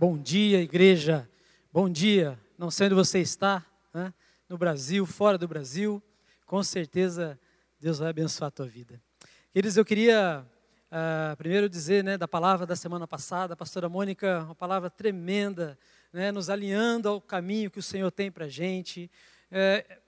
Bom dia, igreja. Bom dia. Não sei onde você está, né? no Brasil, fora do Brasil. Com certeza Deus vai abençoar a tua vida. Queridos, eu queria uh, primeiro dizer né, da palavra da semana passada, a pastora Mônica, uma palavra tremenda, né, nos alinhando ao caminho que o Senhor tem para a gente. É,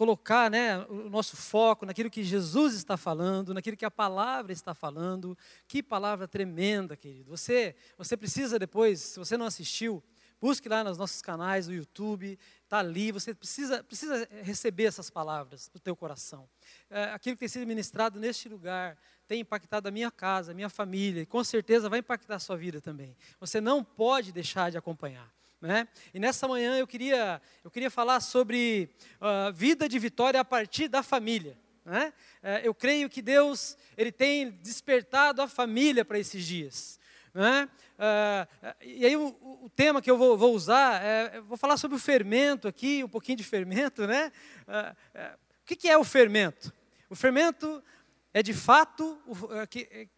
colocar né, o nosso foco naquilo que Jesus está falando, naquilo que a palavra está falando. Que palavra tremenda, querido. Você, você precisa depois, se você não assistiu, busque lá nos nossos canais do YouTube, está ali. Você precisa, precisa receber essas palavras do teu coração. É, aquilo que tem sido ministrado neste lugar tem impactado a minha casa, a minha família, e com certeza vai impactar a sua vida também. Você não pode deixar de acompanhar. Né? E nessa manhã eu queria, eu queria falar sobre uh, vida de vitória a partir da família. Né? Uh, eu creio que Deus ele tem despertado a família para esses dias. Né? Uh, e aí o, o, tema que eu vou, vou usar, é, vou falar sobre o fermento aqui, um pouquinho de fermento. Né? o que, que, é o fermento? O fermento é de fato o, que,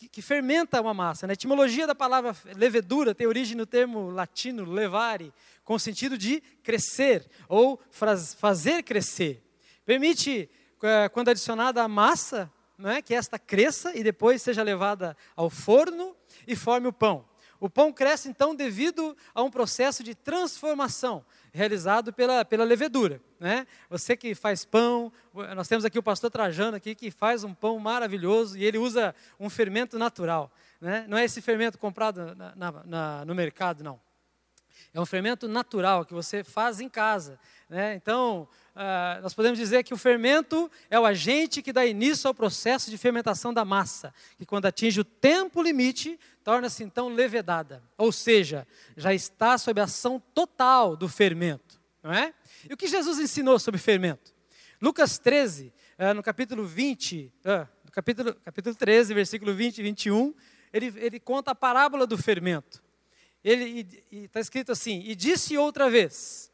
que, que, fermenta uma massa. Né? A etimologia da palavra levedura tem origem no termo latino levare, com o sentido de crescer ou fazer crescer. Permite, eh, quando adicionada a massa, né, que esta cresça e depois seja levada ao forno e forme o pão. O pão cresce então devido a um processo de transformação realizado pela, pela levedura. Né? Você que faz pão, nós temos aqui o pastor Trajano aqui que faz um pão maravilhoso e ele usa um fermento natural. Né? Não é esse fermento comprado na, na, na, no mercado, não. É um fermento natural que você faz em casa. Né? Então, uh, nós podemos dizer que o fermento é o agente que dá início ao processo de fermentação da massa, que quando atinge o tempo limite, torna-se então levedada. Ou seja, já está sob a ação total do fermento. Não é? E o que Jesus ensinou sobre fermento? Lucas 13, uh, ah, no capítulo 20, uh, ah, no capítulo, capítulo 13, versículo 20 e 21, ele, ele conta a parábola do fermento. Ele está escrito assim: E disse outra vez: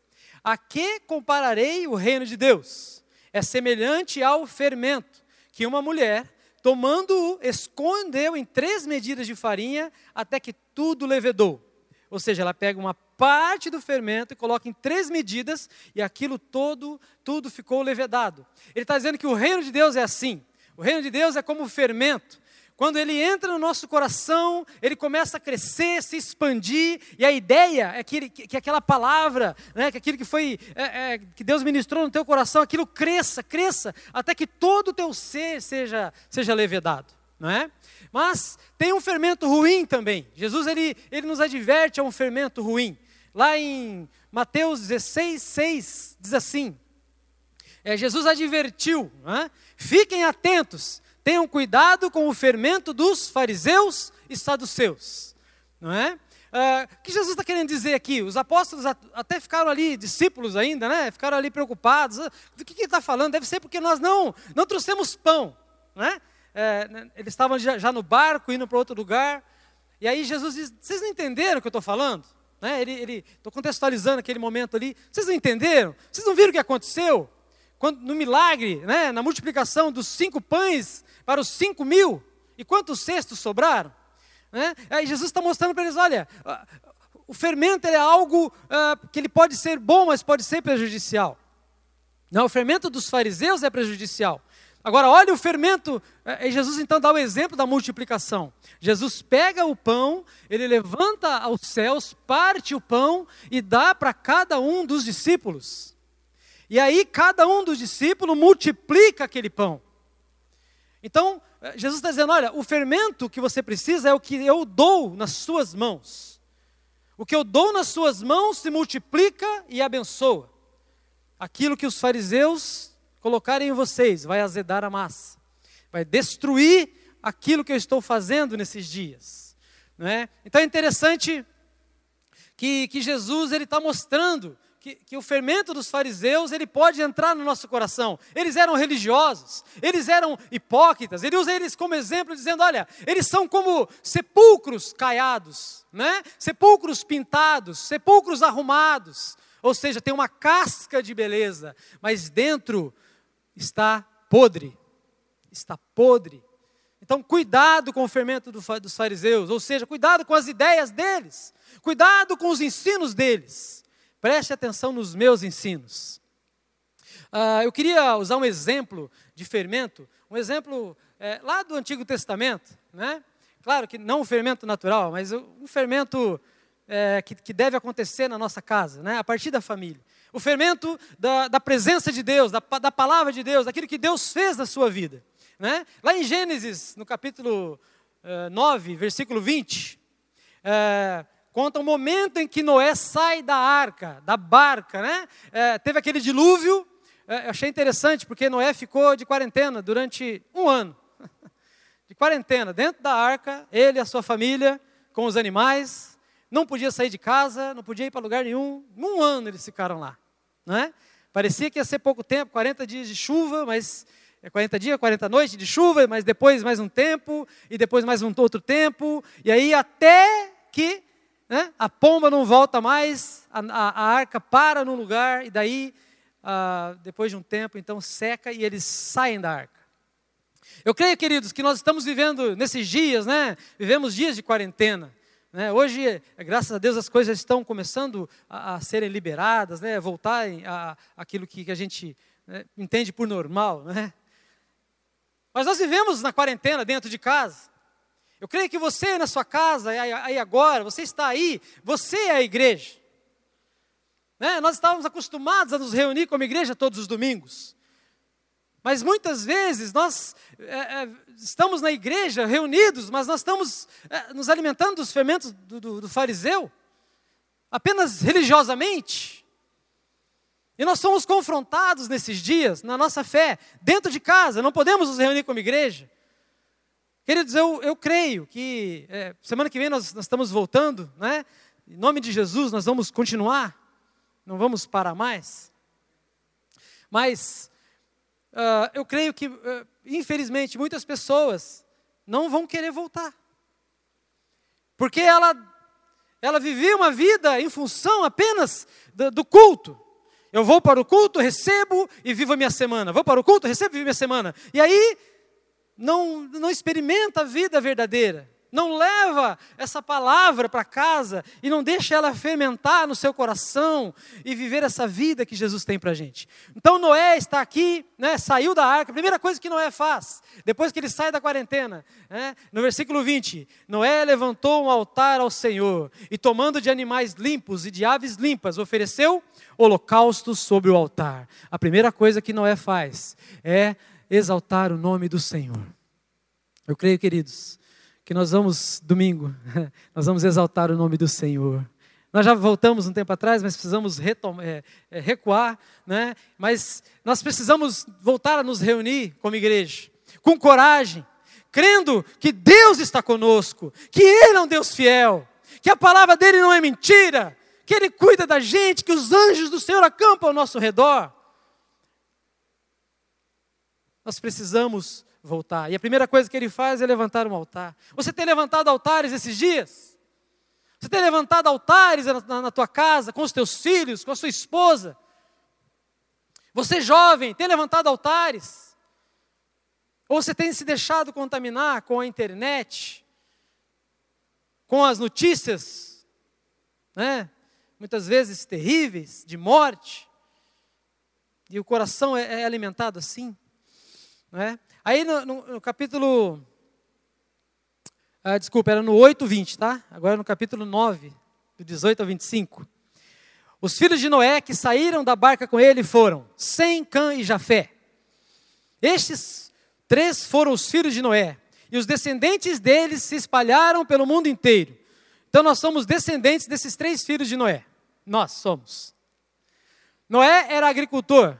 a que compararei o reino de Deus? É semelhante ao fermento que uma mulher, tomando-o, escondeu em três medidas de farinha até que tudo levedou. Ou seja, ela pega uma parte do fermento e coloca em três medidas e aquilo todo, tudo ficou levedado. Ele está dizendo que o reino de Deus é assim. O reino de Deus é como o fermento. Quando ele entra no nosso coração, ele começa a crescer, se expandir, e a ideia é que, ele, que aquela palavra, né, que aquilo que foi, é, é, que Deus ministrou no teu coração, aquilo cresça, cresça, até que todo o teu ser seja, seja levedado, não é? Mas tem um fermento ruim também. Jesus ele, ele nos adverte a um fermento ruim. Lá em Mateus 16, 6, diz assim: é, Jesus advertiu, é? fiquem atentos, Tenham cuidado com o fermento dos fariseus e saduceus. Não é? Uh, o que Jesus está querendo dizer aqui? Os apóstolos até ficaram ali, discípulos ainda, né? Ficaram ali preocupados. Ah, do que, que ele está falando? Deve ser porque nós não, não trouxemos pão. Né? É, né? eles estavam já, já, no barco, indo para outro lugar. E aí Jesus diz: Vocês não entenderam o que eu estou falando? Né? Ele estou contextualizando aquele momento ali. Vocês não entenderam? Vocês não viram o que aconteceu? Quando, no milagre, né? na multiplicação dos cinco pães para os cinco mil. E quantos cestos sobraram? Né? Aí Jesus está mostrando para eles: olha, o fermento é algo uh, que ele pode ser bom, mas pode ser prejudicial. Não, o fermento dos fariseus é prejudicial. Agora, olha o fermento. E Jesus então dá o exemplo da multiplicação. Jesus pega o pão, ele levanta aos céus, parte o pão e dá para cada um dos discípulos. E aí, cada um dos discípulos multiplica aquele pão. Então, eh, Jesus está dizendo: olha, o fermento que você precisa é o que eu dou nas suas mãos. O que eu dou nas suas mãos se multiplica e abençoa. Aquilo que os fariseus colocarem em vocês vai azedar a massa, vai destruir aquilo que eu estou fazendo nesses dias. Não é? Então é interessante que, que Jesus ele está mostrando que, que, o fermento dos fariseus ele pode entrar no nosso coração. Eles eram religiosos, eles eram hipócritas. Ele usa eles como exemplo, dizendo: olha, eles são como sepulcros caiados, né? sepulcros pintados, sepulcros arrumados. Ou seja, tem uma casca de beleza, mas dentro está podre. Está podre. Então, cuidado com o fermento dos fariseus, ou seja, cuidado com as ideias deles, cuidado com os ensinos deles. Preste atenção nos meus ensinos. Uh, eu queria usar um exemplo de fermento, um exemplo é, lá do Antigo Testamento, né? Claro que não um fermento natural, mas um fermento é, que, que, deve acontecer na nossa casa, né? a partir da família. O fermento da, da presença de Deus, da, da, palavra de Deus, daquilo que Deus fez na sua vida. Né? Lá em Gênesis, no capítulo uh, 9, versículo 20, uh, conta o momento em que Noé sai da arca, da barca. Né? Uh, teve aquele dilúvio, eu achei interessante, porque Noé ficou de quarentena durante um ano. De quarentena, dentro da arca, ele e a sua família, com os animais, não podia sair de casa, não podia ir para lugar nenhum. Um ano eles ficaram lá. Não é? Parecia que ia ser pouco tempo, 40 dias de chuva, mas 40 é dias, 40 noites de chuva, mas depois mais um tempo, e depois mais um outro tempo, e aí até que né, a pomba não volta mais, a, a, a arca para no lugar, e daí ah, depois de um tempo, então seca e eles saem da arca. Eu creio, queridos, que nós estamos vivendo nesses dias, né? Vivemos dias de quarentena. Né? Hoje, graças a Deus, as coisas estão começando a, a serem liberadas, né? voltarem a, aquilo que, que a gente né, entende por normal. Né? Mas nós vivemos na quarentena dentro de casa. Eu creio que você na sua casa, aí agora, você está aí, você é a igreja. Né? Nós estávamos acostumados a nos reunir como igreja todos os domingos. Mas muitas vezes nós é, é, estamos na igreja reunidos, mas nós estamos é, nos alimentando dos fermentos do, do, do fariseu, apenas religiosamente. E nós somos confrontados nesses dias, na nossa fé, dentro de casa, não podemos nos reunir como igreja. Queridos, eu, eu creio que é, semana que vem nós, nós estamos voltando, né? Em nome de Jesus, nós vamos continuar não vamos parar mais. Mas uh, eu creio que, uh, infelizmente, muitas pessoas não vão querer voltar. Porque ela, ela vivia uma vida em função apenas do, do culto. Eu vou para o culto, recebo e vivo a minha semana. Vou para o culto, recebo e vivo a minha semana. E aí, não, não experimenta a vida verdadeira não leva essa palavra para casa e não deixa ela fermentar no seu coração e viver essa vida que Jesus tem para a gente. Então Noé está aqui, né, saiu da arca, a primeira coisa que Noé faz, depois que ele sai da quarentena, né, no versículo 20: Noé levantou um altar ao Senhor e, tomando de animais limpos e de aves limpas, ofereceu holocaustos sobre o altar. A primeira coisa que Noé faz é exaltar o nome do Senhor. Eu creio, queridos, que nós vamos, domingo, nós vamos exaltar o nome do Senhor. Nós já voltamos um tempo atrás, mas precisamos é, é, recuar, né? mas nós precisamos voltar a nos reunir como igreja, com coragem, crendo que Deus está conosco, que Ele é um Deus fiel, que a palavra dele não é mentira, que Ele cuida da gente, que os anjos do Senhor acampam ao nosso redor. Nós precisamos voltar. E a primeira coisa que ele faz é levantar um altar. Você tem levantado altares esses dias? Você tem levantado altares na, na, na tua casa, com os teus filhos, com a sua esposa? Você jovem, tem levantado altares? Ou você tem se deixado contaminar com a internet, com as notícias, né? muitas vezes terríveis, de morte, e o coração é, é alimentado assim? Não é? Aí no, no, no capítulo. Ah, desculpa, era no 8, 20, tá? Agora no capítulo 9, do 18 ao 25. Os filhos de Noé que saíram da barca com ele foram Sem, Cã e Jafé. Estes três foram os filhos de Noé. E os descendentes deles se espalharam pelo mundo inteiro. Então nós somos descendentes desses três filhos de Noé. Nós somos. Noé era agricultor.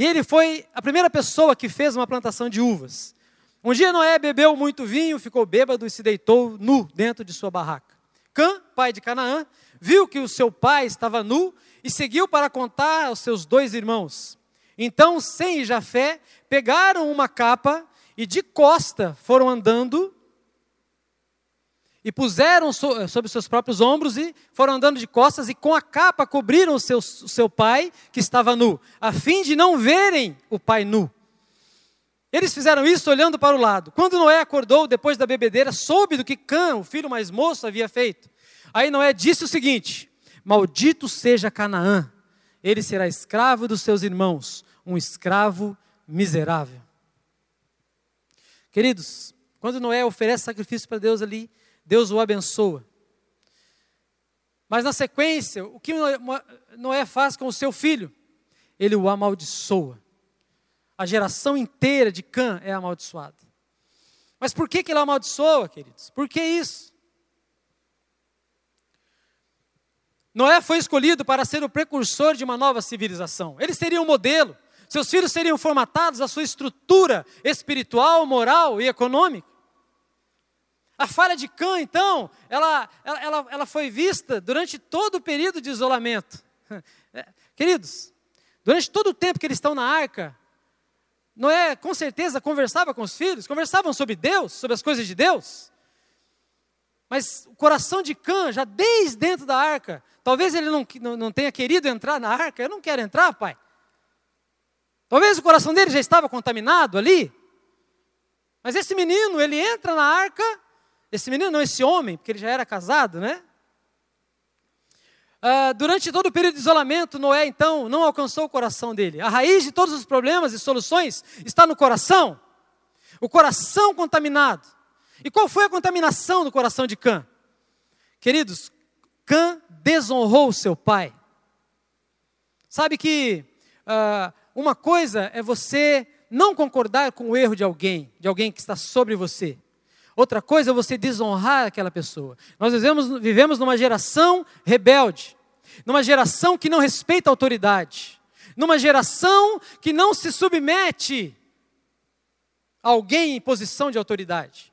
E ele foi a primeira pessoa que fez uma plantação de uvas. Um dia Noé bebeu muito vinho, ficou bêbado e se deitou nu dentro de sua barraca. Cã, pai de Canaã, viu que o seu pai estava nu e seguiu para contar aos seus dois irmãos. Então Sem e Jafé pegaram uma capa e de costa foram andando e puseram so, sobre seus próprios ombros e foram andando de costas e com a capa cobriram o seu, seu pai que estava nu, a fim de não verem o pai nu. Eles fizeram isso olhando para o lado. Quando Noé acordou depois da bebedeira, soube do que Cã, o filho mais moço, havia feito. Aí Noé disse o seguinte: Maldito seja Canaã, ele será escravo dos seus irmãos, um escravo miserável. Queridos, quando Noé oferece sacrifício para Deus ali, Deus o abençoa. Mas na sequência, o que Noé faz com o seu filho? Ele o amaldiçoa. A geração inteira de Cã é amaldiçoada. Mas por que, que ele amaldiçoa, queridos? Por que isso? Noé foi escolhido para ser o precursor de uma nova civilização. Ele seria um modelo. Seus filhos seriam formatados à sua estrutura espiritual, moral e econômica. A falha de Cã, então, ela, ela, ela foi vista durante todo o período de isolamento. É, queridos, durante todo o tempo que eles estão na arca, Noé com certeza conversava com os filhos, conversavam sobre Deus, sobre as coisas de Deus. Mas o coração de Cã, já desde dentro da arca, talvez ele não, não, não tenha querido entrar na arca, eu não quero entrar, pai. Talvez o coração dele já estava contaminado ali. Mas esse menino, ele entra na arca esse menino, não, esse homem, porque ele já era casado, né? Uh, durante todo o período de isolamento, Noé então não alcançou o coração dele. A raiz de todos os problemas e soluções está no coração. O coração contaminado. E qual foi a contaminação do coração de Cã? Queridos, Cã desonrou seu pai. Sabe que uh, uma coisa é você não concordar com o erro de alguém, de alguém que está sobre você. Outra coisa é você desonrar aquela pessoa. Nós vivemos, vivemos numa geração rebelde, numa geração que não respeita a autoridade, numa geração que não se submete a alguém em posição de autoridade.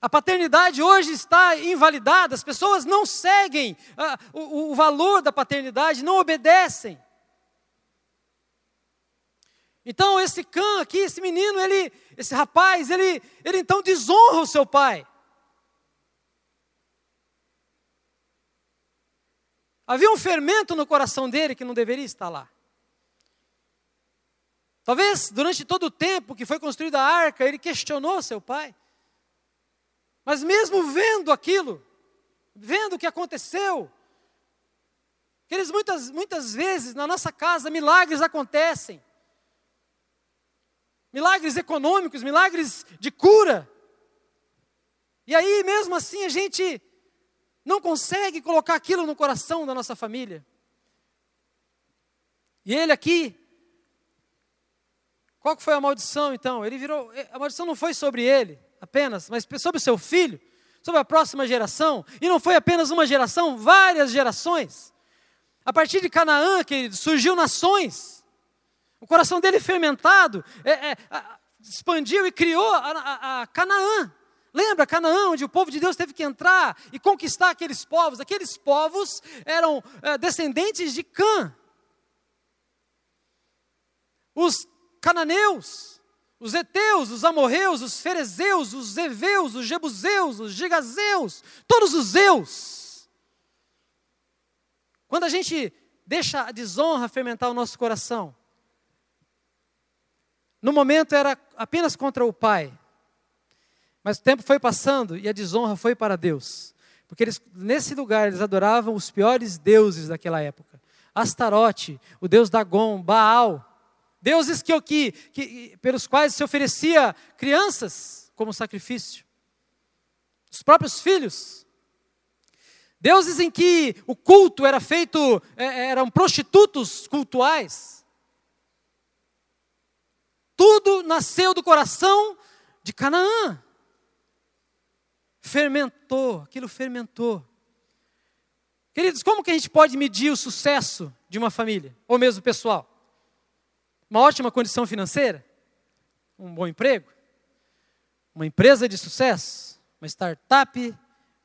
A paternidade hoje está invalidada, as pessoas não seguem ah, o, o valor da paternidade, não obedecem. Então esse cã aqui, esse menino, ele, esse rapaz, ele, ele então desonra o seu pai. Havia um fermento no coração dele que não deveria estar lá. Talvez durante todo o tempo que foi construída a arca, ele questionou seu pai. Mas mesmo vendo aquilo, vendo o que aconteceu, eles muitas, muitas vezes na nossa casa milagres acontecem milagres econômicos, milagres de cura. E aí, mesmo assim, a gente não consegue colocar aquilo no coração da nossa família. E ele aqui, qual que foi a maldição então? Ele virou, a maldição não foi sobre ele apenas, mas sobre o seu filho, sobre a próxima geração. E não foi apenas uma geração, várias gerações. A partir de Canaã, querido, surgiu nações. O coração dele fermentado é, é, expandiu e criou a, a, a Canaã. Lembra Canaã, onde o povo de Deus teve que entrar e conquistar aqueles povos? Aqueles povos eram é, descendentes de Cã. Os cananeus, os heteus, os amorreus, os ferezeus, os eveus, os jebuseus, os gigazeus, todos os zeus. Quando a gente deixa a desonra fermentar o nosso coração, no momento era apenas contra o pai. Mas o tempo foi passando e a desonra foi para Deus. Porque eles, nesse lugar eles adoravam os piores deuses daquela época. Astarote, o deus Dagon, Baal. Deuses que, que, que, pelos quais se oferecia crianças como sacrifício. Os próprios filhos. Deuses em que o culto era feito, é, eram prostitutos cultuais. Tudo nasceu do coração de Canaã. Fermentou, aquilo fermentou. Queridos, como que a gente pode medir o sucesso de uma família, ou mesmo pessoal? Uma ótima condição financeira? Um bom emprego? Uma empresa de sucesso? Uma startup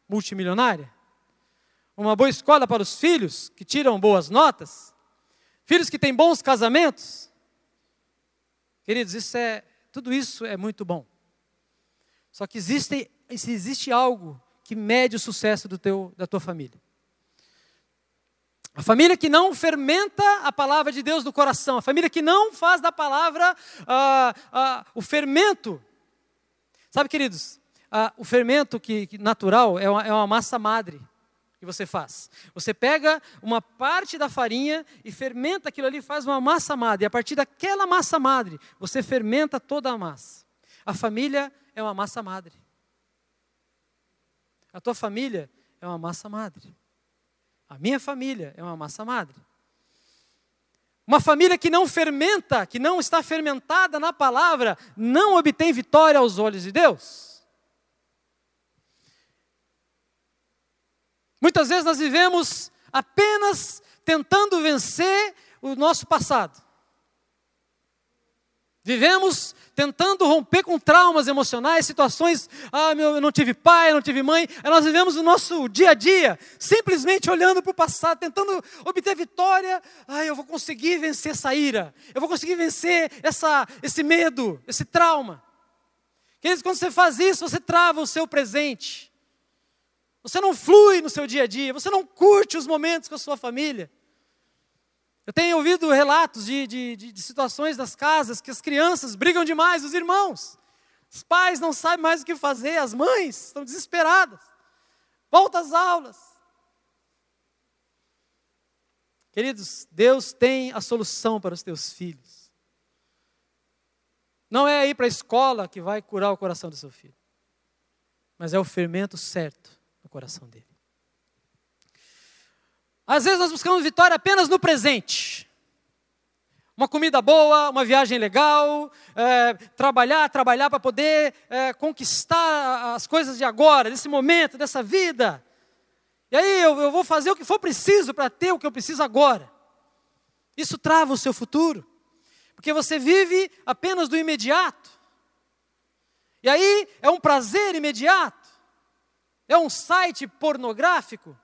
multimilionária? Uma boa escola para os filhos que tiram boas notas? Filhos que têm bons casamentos? Queridos, isso é, tudo isso é muito bom. Só que existe, existe algo que mede o sucesso do teu, da tua família. A família que não fermenta a palavra de Deus no coração, a família que não faz da palavra ah, ah, o fermento. Sabe, queridos, ah, o fermento que, que natural é uma, é uma massa madre que você faz. Você pega uma parte da farinha e fermenta aquilo ali, faz uma massa madre. E a partir daquela massa madre, você fermenta toda a massa. A família é uma massa madre. A tua família é uma massa madre. A minha família é uma massa madre. Uma família que não fermenta, que não está fermentada na palavra, não obtém vitória aos olhos de Deus. Muitas vezes nós vivemos apenas tentando vencer o nosso passado. Vivemos tentando romper com traumas emocionais, situações, ah, meu, eu não tive pai, eu não tive mãe. Nós vivemos o nosso dia a dia, simplesmente olhando para o passado, tentando obter vitória. Ah, eu vou conseguir vencer essa ira, eu vou conseguir vencer essa, esse medo, esse trauma. Queridos, quando você faz isso, você trava o seu presente. Você não flui no seu dia a dia, você não curte os momentos com a sua família. Eu tenho ouvido relatos de, de, de, de, situações das casas que as crianças brigam demais, os irmãos. Os pais não sabem mais o que fazer, as mães estão desesperadas. Volta às aulas. Queridos, Deus tem a solução para os teus filhos. Não é ir para a escola que vai curar o coração do seu filho, mas é o fermento certo no coração dele. Às vezes nós buscamos vitória apenas no presente. Uma comida boa, uma viagem legal, é, trabalhar, trabalhar para poder é, conquistar as coisas de agora, desse momento, dessa vida. E aí eu, eu vou fazer o que for preciso para ter o que eu preciso agora. Isso trava o seu futuro, porque você vive apenas do imediato. E aí é um prazer imediato, é um site pornográfico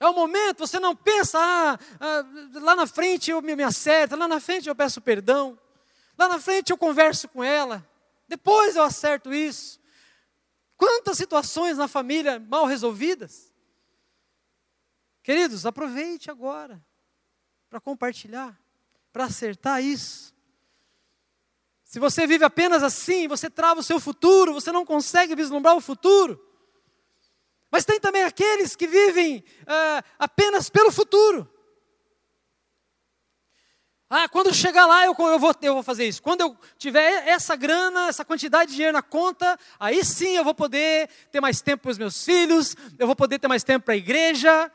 é o momento, você não pensa, ah, ah, lá na frente eu me, me acerto, lá na frente eu peço perdão, lá na frente eu converso com ela, depois eu acerto isso. Quantas situações na família mal resolvidas? Queridos, aproveite agora para compartilhar, para acertar isso. Se você vive apenas assim, você trava o seu futuro, você não consegue vislumbrar o futuro. Mas tem também aqueles que vivem uh, apenas pelo futuro. Ah, quando chegar lá eu, eu, vou, eu vou fazer isso. Quando eu tiver essa grana, essa quantidade de dinheiro na conta, aí sim eu vou poder ter mais tempo para os meus filhos, eu vou poder ter mais tempo para a igreja.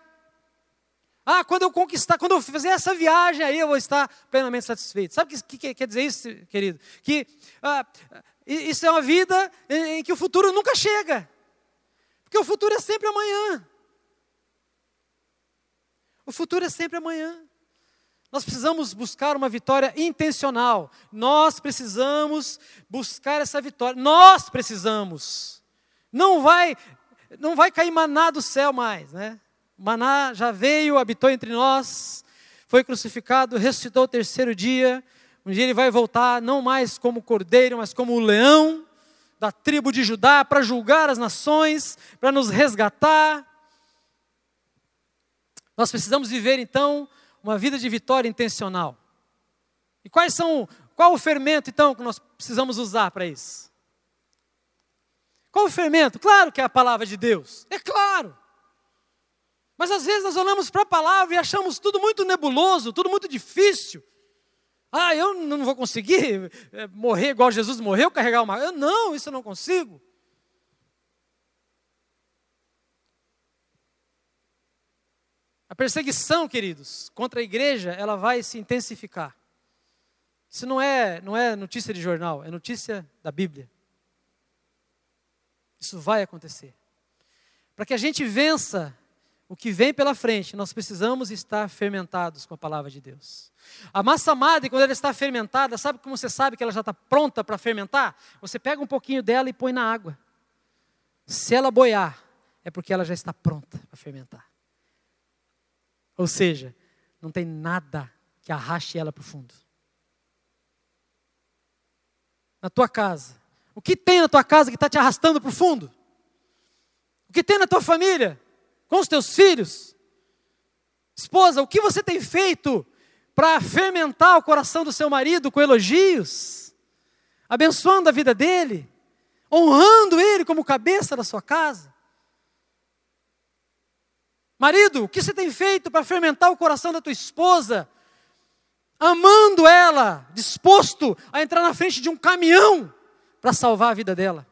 Ah, quando eu conquistar, quando eu fizer essa viagem, aí eu vou estar plenamente satisfeito. Sabe o que, que, quer dizer isso, querido? Que ah, isso é uma vida em, que o futuro nunca chega. Porque o futuro é sempre amanhã. O futuro é sempre amanhã. Nós precisamos buscar uma vitória intencional. Nós precisamos buscar essa vitória. Nós precisamos. Não vai, não vai cair maná do céu mais, né? Maná já veio, habitou entre nós, foi crucificado, ressuscitou o terceiro dia. Um dia ele vai voltar, não mais como cordeiro, mas como o leão da tribo de Judá para julgar as nações, para nos resgatar. Nós precisamos viver então uma vida de vitória intencional. E quais são, qual o fermento então que nós precisamos usar para isso? Qual o fermento? Claro que é a palavra de Deus. É claro. Mas às vezes nós olhamos para a palavra e achamos tudo muito nebuloso, tudo muito difícil. Ah, eu não vou conseguir é, morrer igual Jesus morreu, carregar uma. Eu, não, isso eu não consigo. A perseguição, queridos, contra a igreja, ela vai se intensificar. Isso não é, não é notícia de jornal, é notícia da Bíblia. Isso vai acontecer. Para que a gente vença o que vem pela frente, nós precisamos estar fermentados com a palavra de Deus. A massa madre, quando ela está fermentada, sabe como você sabe que ela já está pronta para fermentar? Você pega um pouquinho dela e põe na água. Se ela boiar, é porque ela já está pronta para fermentar. Ou seja, não tem nada que arraste ela para o fundo. Na tua casa, o que tem na tua casa que está te arrastando para o fundo? O que tem na tua família com os teus filhos? Esposa, o que você tem feito para fermentar o coração do seu marido com elogios, abençoando a vida dele, honrando ele como cabeça da sua casa? Marido, o que você tem feito para fermentar o coração da tua esposa, amando ela, disposto a entrar na frente de um caminhão para salvar a vida dela?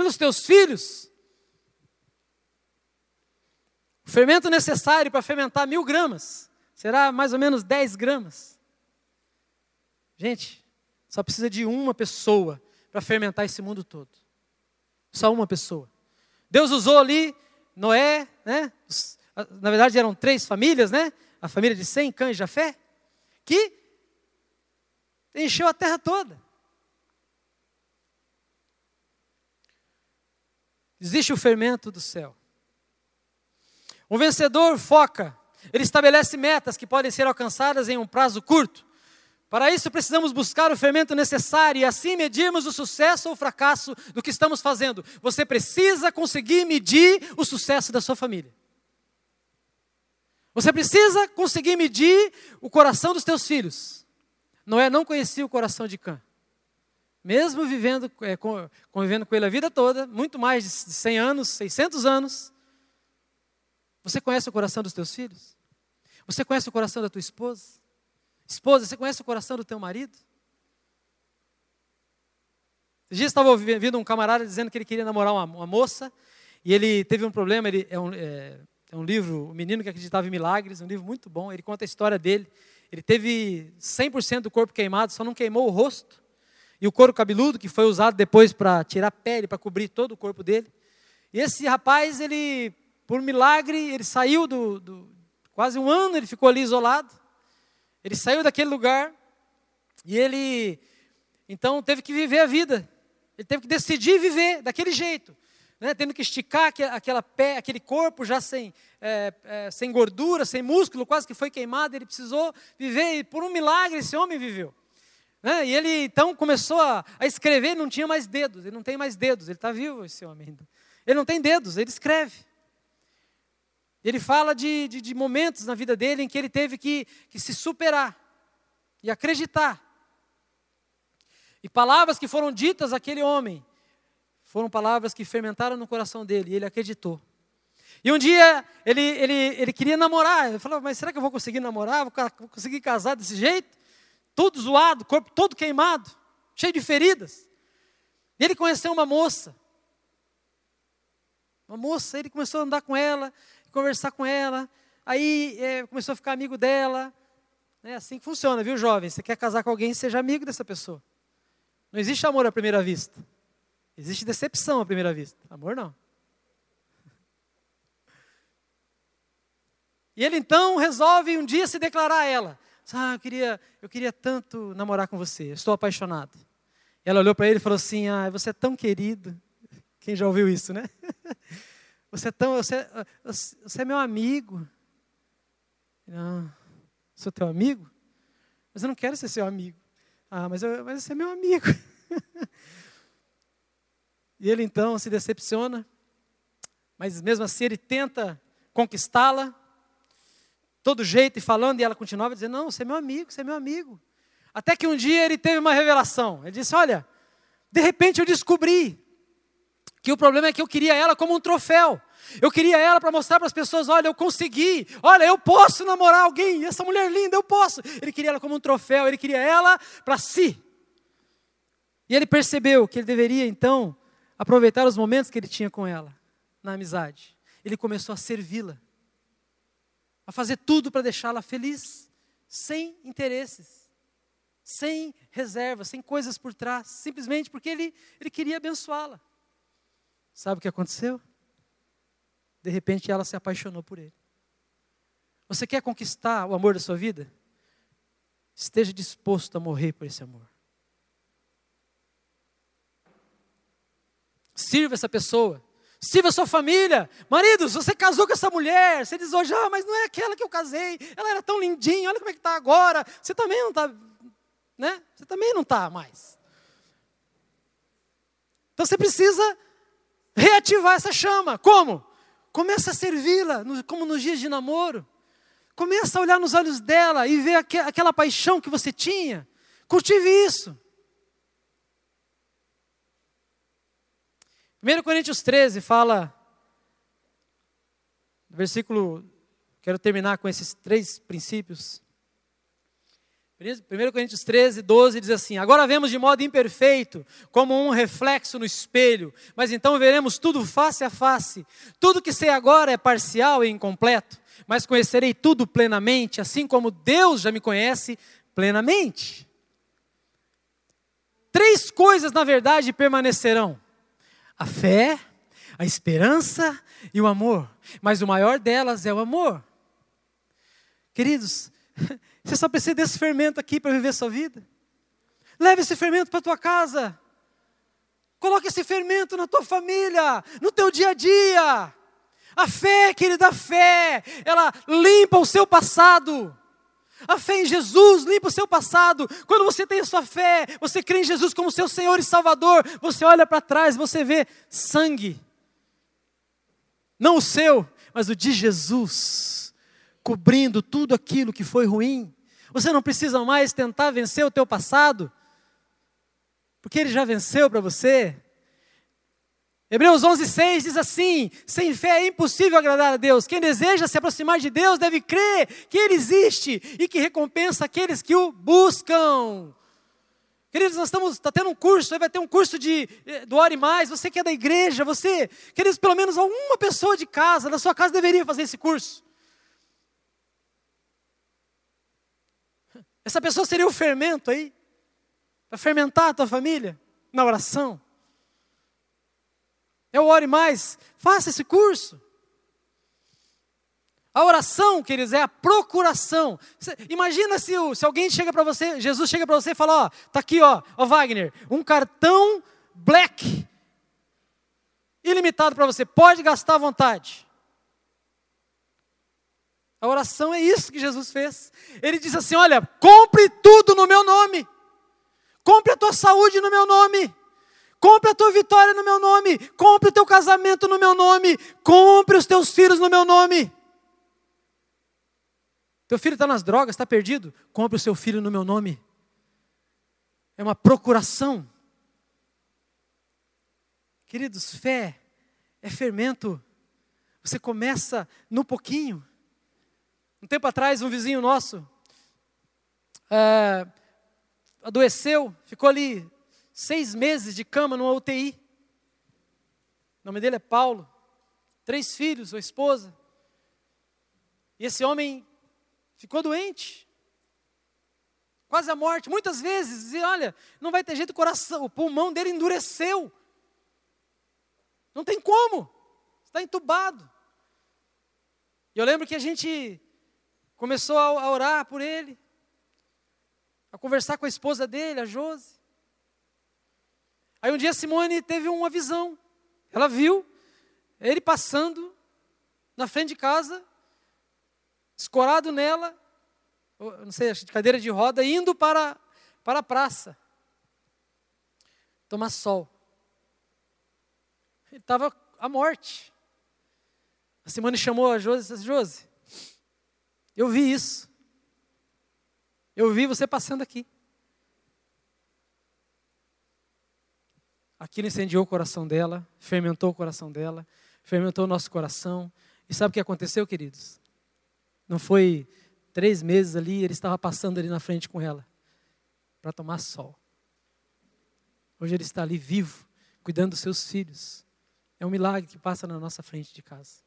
Pelos teus filhos, o fermento necessário para fermentar mil gramas será mais ou menos 10 gramas. Gente, só precisa de uma pessoa para fermentar esse mundo todo. Só uma pessoa. Deus usou ali Noé, né? Na verdade eram três famílias, né? A família de Sem, Cã e Jafé, que encheu a terra toda. Existe o fermento do céu. Um vencedor foca, ele estabelece metas que podem ser alcançadas em um prazo curto. Para isso, precisamos buscar o fermento necessário e assim medirmos o sucesso ou o fracasso do que estamos fazendo. Você precisa conseguir medir o sucesso da sua família. Você precisa conseguir medir o coração dos teus filhos. Noé não conhecia o coração de Cã. Mesmo vivendo, é, convivendo com ele a vida toda, muito mais de 100 anos, 600 anos, você conhece o coração dos teus filhos? Você conhece o coração da tua esposa? Esposa, você conhece o coração do teu marido? Esses dias estava ouvindo um camarada dizendo que ele queria namorar uma, uma moça e ele teve um problema. Ele é um, é, é um livro, O Menino que Acreditava em Milagres, um livro muito bom. Ele conta a história dele. Ele teve 100% do corpo queimado, só não queimou o rosto. E o couro cabeludo, que foi usado depois para tirar pele, para cobrir todo o corpo dele. E esse rapaz, ele por milagre, ele saiu do, do, Quase um ano ele ficou ali isolado. Ele saiu daquele lugar e ele. Então teve que viver a vida. Ele teve que decidir viver daquele jeito. Né, tendo que esticar aquela pé, aquele corpo já sem, é, é, sem gordura, sem músculo, quase que foi queimado, ele precisou viver, e por um milagre esse homem viveu. Né, e ele então começou a, a escrever, não tinha mais dedos, ele não tem mais dedos, ele está vivo esse homem ainda. Ele não tem dedos, ele escreve. Ele fala de, de, de, momentos na vida dele em que ele teve que, que se superar e acreditar. E palavras que foram ditas àquele homem foram palavras que fermentaram no coração dele e ele acreditou. E um dia ele, ele, ele queria namorar. Ele falou: Mas será que eu vou conseguir namorar? Vou conseguir casar desse jeito? Todo zoado, corpo todo queimado, cheio de feridas. E ele conheceu uma moça. Uma moça, ele começou a andar com ela conversar com ela, aí é, começou a ficar amigo dela. É assim que funciona, viu, jovem? Você quer casar com alguém, seja amigo dessa pessoa. Não existe amor à primeira vista. Existe decepção à primeira vista. Amor não. E ele então resolve um dia se declarar a ela. Ah, eu queria, eu queria tanto namorar com você, estou apaixonado. Ela olhou para ele e falou assim: Ah, você é tão querido. Quem já ouviu isso, né? Você é, tão, você, você é meu amigo. Não, sou teu amigo? Mas eu não quero ser seu amigo. Ah, mas, eu, mas você é meu amigo. e ele então se decepciona, mas mesmo assim ele tenta conquistá-la, todo jeito e falando, e ela continuava dizendo: Não, você é meu amigo, você é meu amigo. Até que um dia ele teve uma revelação. Ele disse: Olha, de repente eu descobri que o problema é que eu queria ela como um troféu. Eu queria ela para mostrar para as pessoas: olha, eu consegui, olha, eu posso namorar alguém, essa mulher linda, eu posso. Ele queria ela como um troféu, ele queria ela para si. E ele percebeu que ele deveria então aproveitar os momentos que ele tinha com ela, na amizade. Ele começou a servi-la, a fazer tudo para deixá-la feliz, sem interesses, sem reservas, sem coisas por trás, simplesmente porque ele, ele queria abençoá-la. Sabe o que aconteceu? De repente ela se apaixonou por ele. Você quer conquistar o amor da sua vida? Esteja disposto a morrer por esse amor. Sirva essa pessoa. Sirva sua família. Maridos, você casou com essa mulher. Você diz hoje, ah, mas não é aquela que eu casei. Ela era tão lindinha. Olha como é que está agora. Você também não está, né? Você também não está mais. Então você precisa reativar essa chama. Como? Começa a servi-la, como nos dias de namoro. Começa a olhar nos olhos dela e ver aquela paixão que você tinha. Cultive isso. 1 Coríntios 13 fala, versículo, quero terminar com esses três princípios. 1 Coríntios 13, 12 diz assim: Agora vemos de modo imperfeito, como um reflexo no espelho, mas então veremos tudo face a face. Tudo que sei agora é parcial e incompleto, mas conhecerei tudo plenamente, assim como Deus já me conhece plenamente. Três coisas, na verdade, permanecerão: a fé, a esperança e o amor. Mas o maior delas é o amor. Queridos, você só precisa desse fermento aqui para viver sua vida. Leve esse fermento para tua casa. Coloque esse fermento na tua família, no teu dia a dia. A fé, querida, a fé, ela limpa o seu passado. A fé em Jesus limpa o seu passado. Quando você tem a sua fé, você crê em Jesus como seu Senhor e Salvador, você olha para trás, você vê sangue. Não o seu, mas o de Jesus cobrindo tudo aquilo que foi ruim. Você não precisa mais tentar vencer o teu passado, porque ele já venceu para você. Hebreus 11:6 diz assim: sem fé é impossível agradar a Deus. Quem deseja se aproximar de Deus deve crer que Ele existe e que recompensa aqueles que o buscam. Queridos, nós estamos tá tendo um curso, vai ter um curso de eh, do Ore Mais. Você que é da igreja, você, queridos, pelo menos alguma pessoa de casa, da sua casa deveria fazer esse curso. Essa pessoa seria o fermento aí, para fermentar a tua família na oração. Eu ore mais, faça esse curso. A oração, queridos, é a procuração. Imagina se, se alguém chega para você, Jesus chega para você e fala: Ó, tá aqui, ó, ó, Wagner, um cartão black, ilimitado para você, pode gastar à vontade. A oração é isso que Jesus fez. Ele diz assim: Olha, compre tudo no meu nome. Compre a tua saúde no meu nome. Compre a tua vitória no meu nome. Compre o teu casamento no meu nome. Compre os teus filhos no meu nome. Teu filho está nas drogas, está perdido? Compre o seu filho no meu nome. É uma procuração. Queridos, fé é fermento. Você começa no pouquinho. Um tempo atrás, um vizinho nosso é, adoeceu, ficou ali seis meses de cama numa UTI. O nome dele é Paulo. Três filhos, uma esposa. E esse homem ficou doente. Quase à morte. Muitas vezes dizia, olha, não vai ter jeito, o coração, o pulmão dele endureceu. Não tem como. Está entubado. E eu lembro que a gente começou a orar por ele, a conversar com a esposa dele, a Jose. Aí um dia Simone teve uma visão. Ela viu ele passando na frente de casa, escorado nela, não sei, de cadeira de roda, indo para, para a praça tomar sol. Ele estava à morte. A Simone chamou a Josi e disse: Josi, eu vi isso. Eu vi você passando aqui. Aquilo incendiou o coração dela, fermentou o coração dela, fermentou o nosso coração. E sabe o que aconteceu, queridos? Não foi três meses ali, ele estava passando ali na frente com ela para tomar sol. Hoje ele está ali vivo, cuidando dos seus filhos. É um milagre que passa na nossa frente de casa.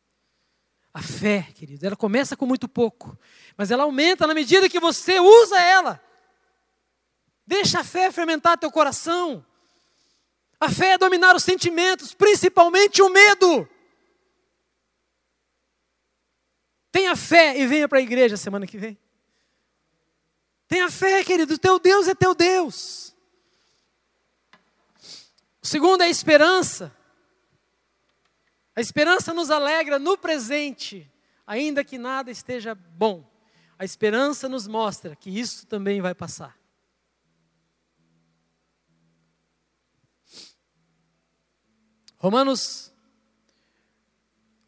A fé, querido, ela começa com muito pouco, mas ela aumenta na medida que você usa ela. Deixa a fé fermentar teu coração. A fé é dominar os sentimentos, principalmente o medo. Tenha fé e venha para a igreja semana que vem. Tenha fé, querido, teu Deus é teu Deus. O segundo é a esperança. A esperança nos alegra no presente, ainda que nada esteja bom. A esperança nos mostra que isso também vai passar. Romanos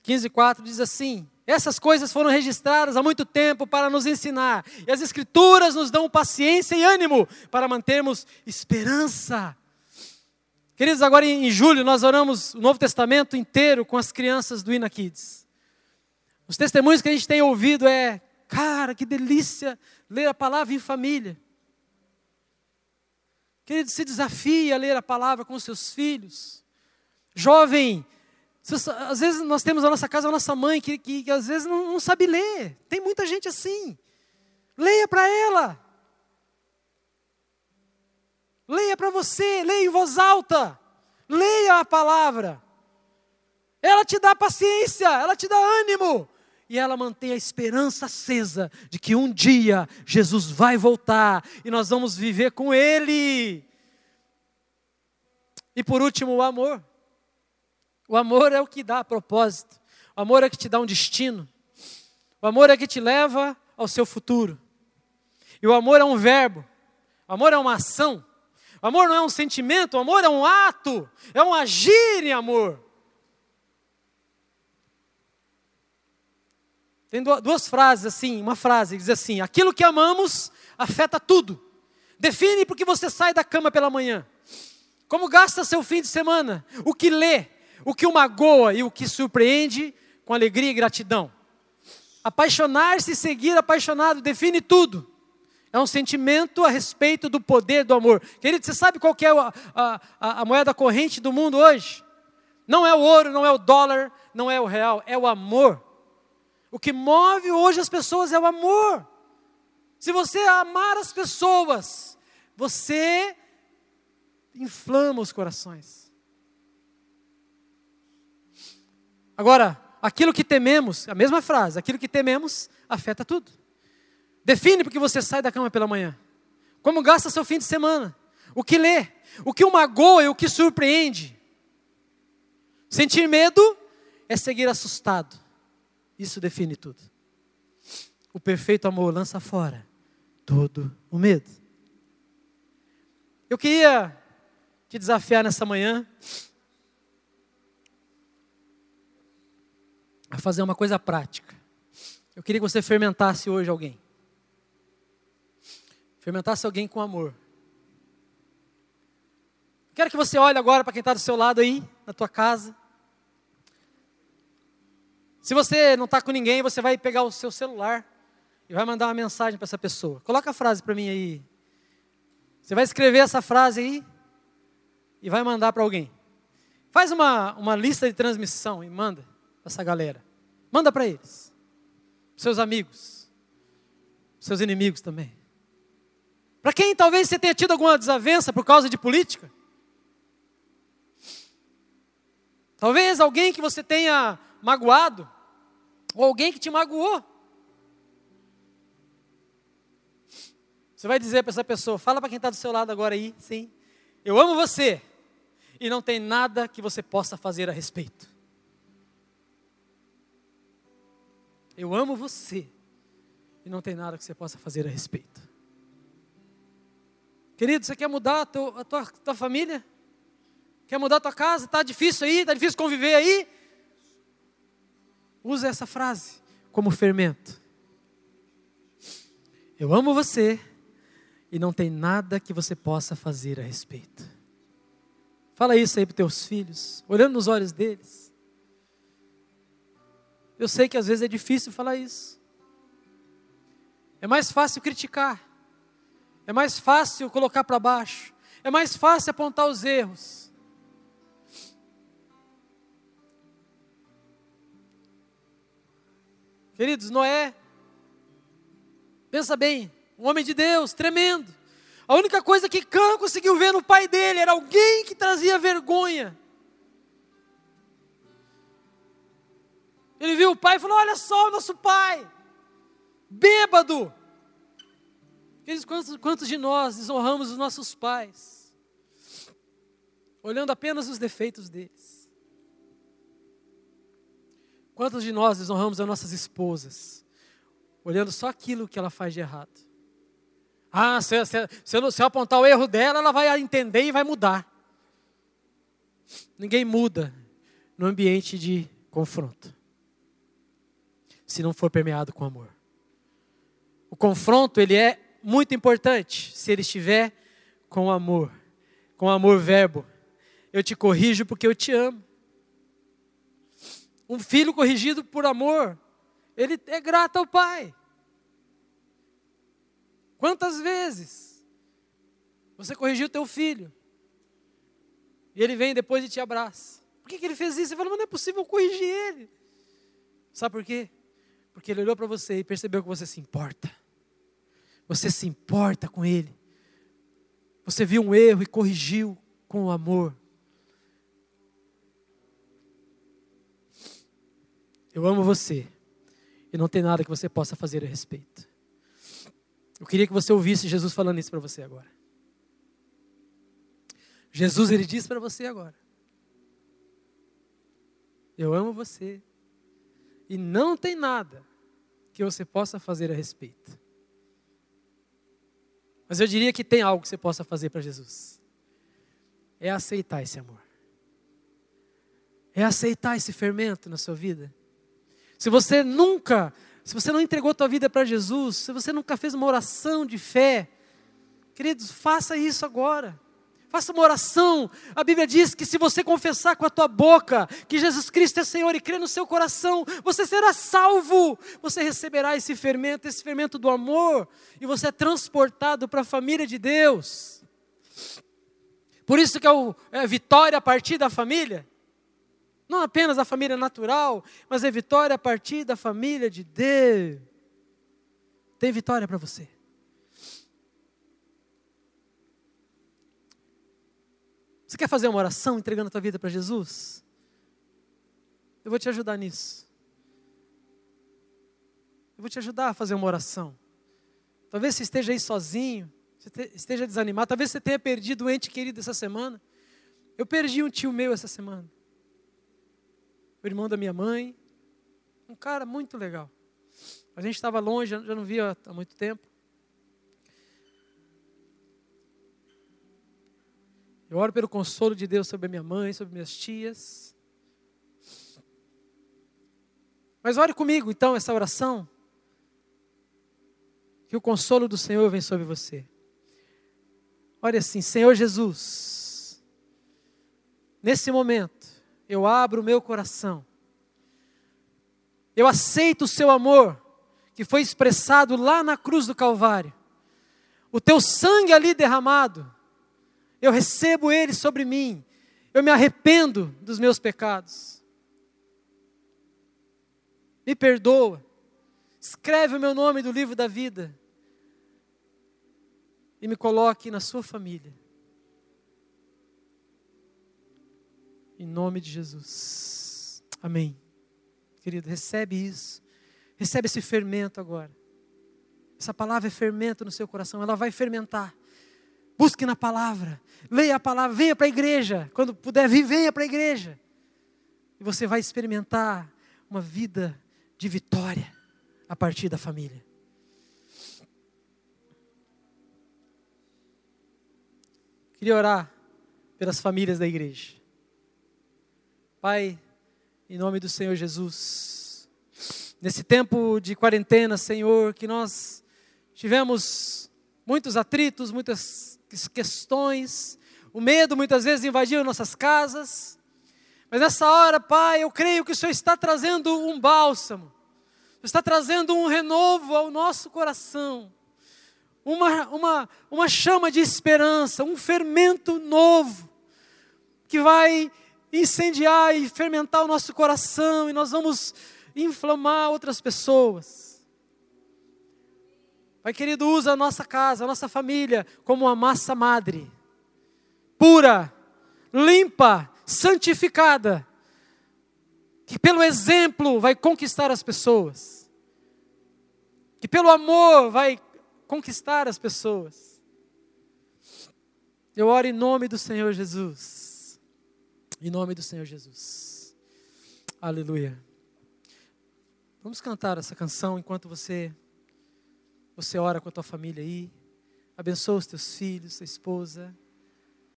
15:4 diz assim: essas coisas foram registradas há muito tempo para nos ensinar, e as Escrituras nos dão paciência e ânimo para mantermos esperança. Queridos, agora em julho nós oramos o Novo Testamento inteiro com as crianças do Ina Kids. Os testemunhos que a gente tem ouvido é, cara, que delícia ler a palavra em família. Querido, se desafie a ler a palavra com seus filhos. Jovem, às vezes nós temos a nossa casa, a nossa mãe, que, que, que às vezes não, não sabe ler. Tem muita gente assim. Leia para ela. Leia para você, leia em voz alta. Leia a palavra. Ela te dá paciência, ela te dá ânimo. E ela mantém a esperança acesa de que um dia Jesus vai voltar e nós vamos viver com Ele. E por último, o amor. O amor é o que dá propósito. O amor é que te dá um destino. O amor é que te leva ao seu futuro. E o amor é um verbo. O amor é uma ação. O amor não é um sentimento, o amor é um ato, é um agir em amor. Tem duas frases assim, uma frase que diz assim: aquilo que amamos afeta tudo. Define porque você sai da cama pela manhã. Como gasta seu fim de semana? O que lê? O que o magoa e o que surpreende com alegria e gratidão. Apaixonar-se e seguir apaixonado define tudo. É um sentimento a respeito do poder do amor. Querido, você sabe qual é a, a, a moeda corrente do mundo hoje? Não é o ouro, não é o dólar, não é o real, é o amor. O que move hoje as pessoas é o amor. Se você amar as pessoas, você inflama os corações. Agora, aquilo que tememos, a mesma frase, aquilo que tememos afeta tudo. Define porque você sai da cama pela manhã. Como gasta seu fim de semana? O que lê? O que o magoa e o que surpreende? Sentir medo é seguir assustado. Isso define tudo. O perfeito amor lança fora todo o medo. Eu queria te desafiar nessa manhã a fazer uma coisa prática. Eu queria que você fermentasse hoje alguém. Fermentasse alguém com amor. Quero que você olhe agora para quem está do seu lado aí, na tua casa. Se você não está com ninguém, você vai pegar o seu celular e vai mandar uma mensagem para essa pessoa. Coloca a frase para mim aí. Você vai escrever essa frase aí e vai mandar para alguém. Faz uma, uma lista de transmissão e manda essa galera. Manda para eles. Seus amigos. Seus inimigos também. Para quem talvez você tenha tido alguma desavença por causa de política. Talvez alguém que você tenha magoado. Ou alguém que te magoou. Você vai dizer para essa pessoa, fala para quem está do seu lado agora aí, sim. Eu amo você. E não tem nada que você possa fazer a respeito. Eu amo você. E não tem nada que você possa fazer a respeito. Querido, você quer mudar a, tua, a tua, tua família? Quer mudar a tua casa? Está difícil aí? Está difícil conviver aí? Usa essa frase como fermento. Eu amo você e não tem nada que você possa fazer a respeito. Fala isso aí para teus filhos, olhando nos olhos deles. Eu sei que às vezes é difícil falar isso. É mais fácil criticar. É mais fácil colocar para baixo. É mais fácil apontar os erros. Queridos, Noé, pensa bem, um homem de Deus, tremendo. A única coisa que Cã conseguiu ver no pai dele era alguém que trazia vergonha. Ele viu o pai e falou: Olha só o nosso pai, bêbado. Quantos, quantos de nós desonramos os nossos pais, olhando apenas os defeitos deles? Quantos de nós desonramos as nossas esposas, olhando só aquilo que ela faz de errado? Ah, se, se, se, eu, se eu apontar o erro dela, ela vai entender e vai mudar. Ninguém muda no ambiente de confronto. Se não for permeado com amor. O confronto, ele é muito importante se ele estiver com amor, com amor verbo. Eu te corrijo porque eu te amo. Um filho corrigido por amor, ele é grato ao pai. Quantas vezes você corrigiu teu filho e ele vem depois e te abraça? Por que, que ele fez isso? Você fala, mas não é possível corrigir ele. Sabe por quê? Porque ele olhou para você e percebeu que você se importa. Você se importa com ele. Você viu um erro e corrigiu com amor. Eu amo você e não tem nada que você possa fazer a respeito. Eu queria que você ouvisse Jesus falando isso para você agora. Jesus ele diz para você agora: Eu amo você e não tem nada que você possa fazer a respeito. Mas eu diria que tem algo que você possa fazer para Jesus. É aceitar esse amor. É aceitar esse fermento na sua vida. Se você nunca, se você não entregou tua vida para Jesus, se você nunca fez uma oração de fé, queridos, faça isso agora. Faça uma oração. A Bíblia diz que se você confessar com a tua boca que Jesus Cristo é Senhor e crer no seu coração, você será salvo. Você receberá esse fermento, esse fermento do amor, e você é transportado para a família de Deus. Por isso que é, o, é vitória a partir da família. Não apenas a família natural, mas é vitória a partir da família de Deus. Tem vitória para você. Você quer fazer uma oração entregando a tua vida para Jesus? Eu vou te ajudar nisso. Eu vou te ajudar a fazer uma oração. Talvez você esteja aí sozinho, esteja desanimado, talvez você tenha perdido um ente querido essa semana. Eu perdi um tio meu essa semana. O irmão da minha mãe. Um cara muito legal. A gente estava longe, já não via há muito tempo. Eu oro pelo consolo de Deus sobre minha mãe, sobre minhas tias. Mas ore comigo então essa oração. Que o consolo do Senhor vem sobre você. Ore assim, Senhor Jesus, nesse momento, eu abro o meu coração. Eu aceito o seu amor, que foi expressado lá na cruz do Calvário. O teu sangue ali derramado eu recebo ele sobre mim, eu me arrependo dos meus pecados. Me perdoa, escreve o meu nome do livro da vida e me coloque na sua família. Em nome de Jesus. Amém. Querido, recebe isso. Recebe esse fermento agora. Essa palavra é fermento no seu coração, ela vai fermentar. Busque na palavra. Leia a palavra. Venha para a igreja. Quando puder vir, venha para a igreja. E você vai experimentar uma vida de vitória a partir da família. Queria orar pelas famílias da igreja. Pai, em nome do Senhor Jesus, nesse tempo de quarentena, Senhor, que nós tivemos muitos atritos, muitas questões, o medo muitas vezes invadiu nossas casas. Mas nessa hora, Pai, eu creio que o Senhor está trazendo um bálsamo, está trazendo um renovo ao nosso coração, uma, uma, uma chama de esperança, um fermento novo, que vai incendiar e fermentar o nosso coração, e nós vamos inflamar outras pessoas. Pai querido, usa a nossa casa, a nossa família como uma massa madre, pura, limpa, santificada, que pelo exemplo vai conquistar as pessoas, que pelo amor vai conquistar as pessoas. Eu oro em nome do Senhor Jesus. Em nome do Senhor Jesus. Aleluia. Vamos cantar essa canção enquanto você você ora com a tua família aí. Abençoa os teus filhos, tua esposa.